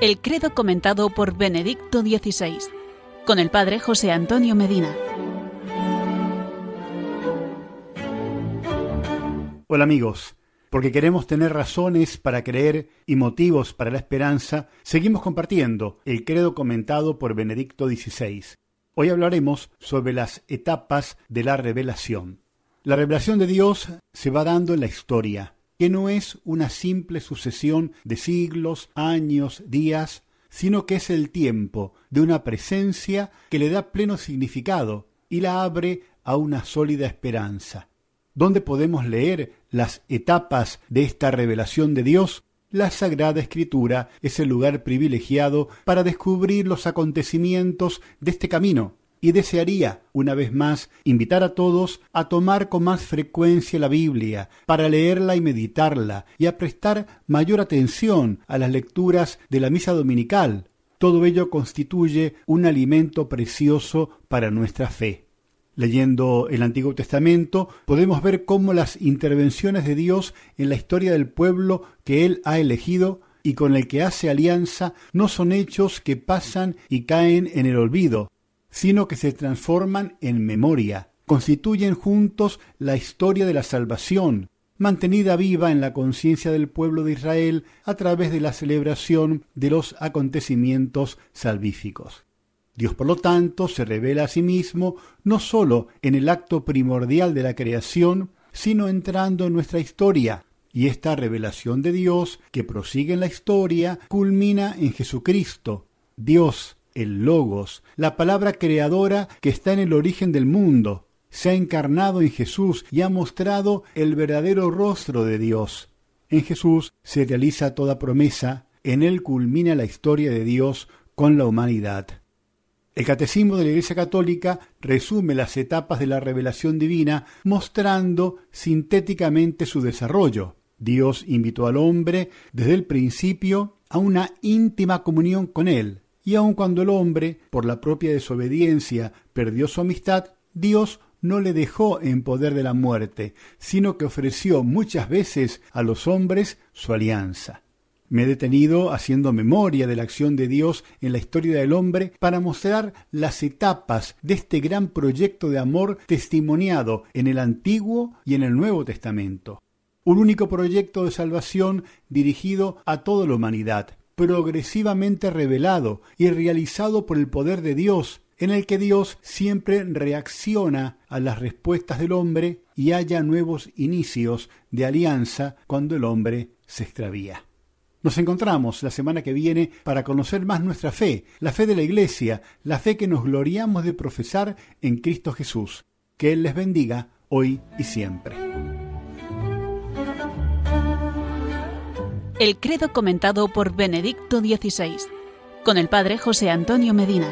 El credo comentado por Benedicto XVI, con el Padre José Antonio Medina. Hola amigos, porque queremos tener razones para creer y motivos para la esperanza, seguimos compartiendo el credo comentado por Benedicto XVI. Hoy hablaremos sobre las etapas de la revelación. La revelación de Dios se va dando en la historia, que no es una simple sucesión de siglos, años, días, sino que es el tiempo de una presencia que le da pleno significado y la abre a una sólida esperanza. ¿Dónde podemos leer las etapas de esta revelación de Dios? La Sagrada Escritura es el lugar privilegiado para descubrir los acontecimientos de este camino, y desearía, una vez más, invitar a todos a tomar con más frecuencia la Biblia, para leerla y meditarla, y a prestar mayor atención a las lecturas de la misa dominical. Todo ello constituye un alimento precioso para nuestra fe. Leyendo el Antiguo Testamento podemos ver cómo las intervenciones de Dios en la historia del pueblo que Él ha elegido y con el que hace alianza no son hechos que pasan y caen en el olvido, sino que se transforman en memoria, constituyen juntos la historia de la salvación, mantenida viva en la conciencia del pueblo de Israel a través de la celebración de los acontecimientos salvíficos. Dios, por lo tanto, se revela a sí mismo no sólo en el acto primordial de la creación, sino entrando en nuestra historia, y esta revelación de Dios, que prosigue en la historia, culmina en Jesucristo, Dios, el Logos, la palabra creadora que está en el origen del mundo, se ha encarnado en Jesús y ha mostrado el verdadero rostro de Dios. En Jesús se realiza toda promesa, en él culmina la historia de Dios con la humanidad. El Catecismo de la Iglesia Católica resume las etapas de la revelación divina mostrando sintéticamente su desarrollo. Dios invitó al hombre desde el principio a una íntima comunión con él, y aun cuando el hombre, por la propia desobediencia, perdió su amistad, Dios no le dejó en poder de la muerte, sino que ofreció muchas veces a los hombres su alianza. Me he detenido haciendo memoria de la acción de Dios en la historia del hombre para mostrar las etapas de este gran proyecto de amor testimoniado en el Antiguo y en el Nuevo Testamento. Un único proyecto de salvación dirigido a toda la humanidad, progresivamente revelado y realizado por el poder de Dios, en el que Dios siempre reacciona a las respuestas del hombre y haya nuevos inicios de alianza cuando el hombre se extravía. Nos encontramos la semana que viene para conocer más nuestra fe, la fe de la Iglesia, la fe que nos gloriamos de profesar en Cristo Jesús. Que Él les bendiga hoy y siempre. El credo comentado por Benedicto XVI, con el Padre José Antonio Medina.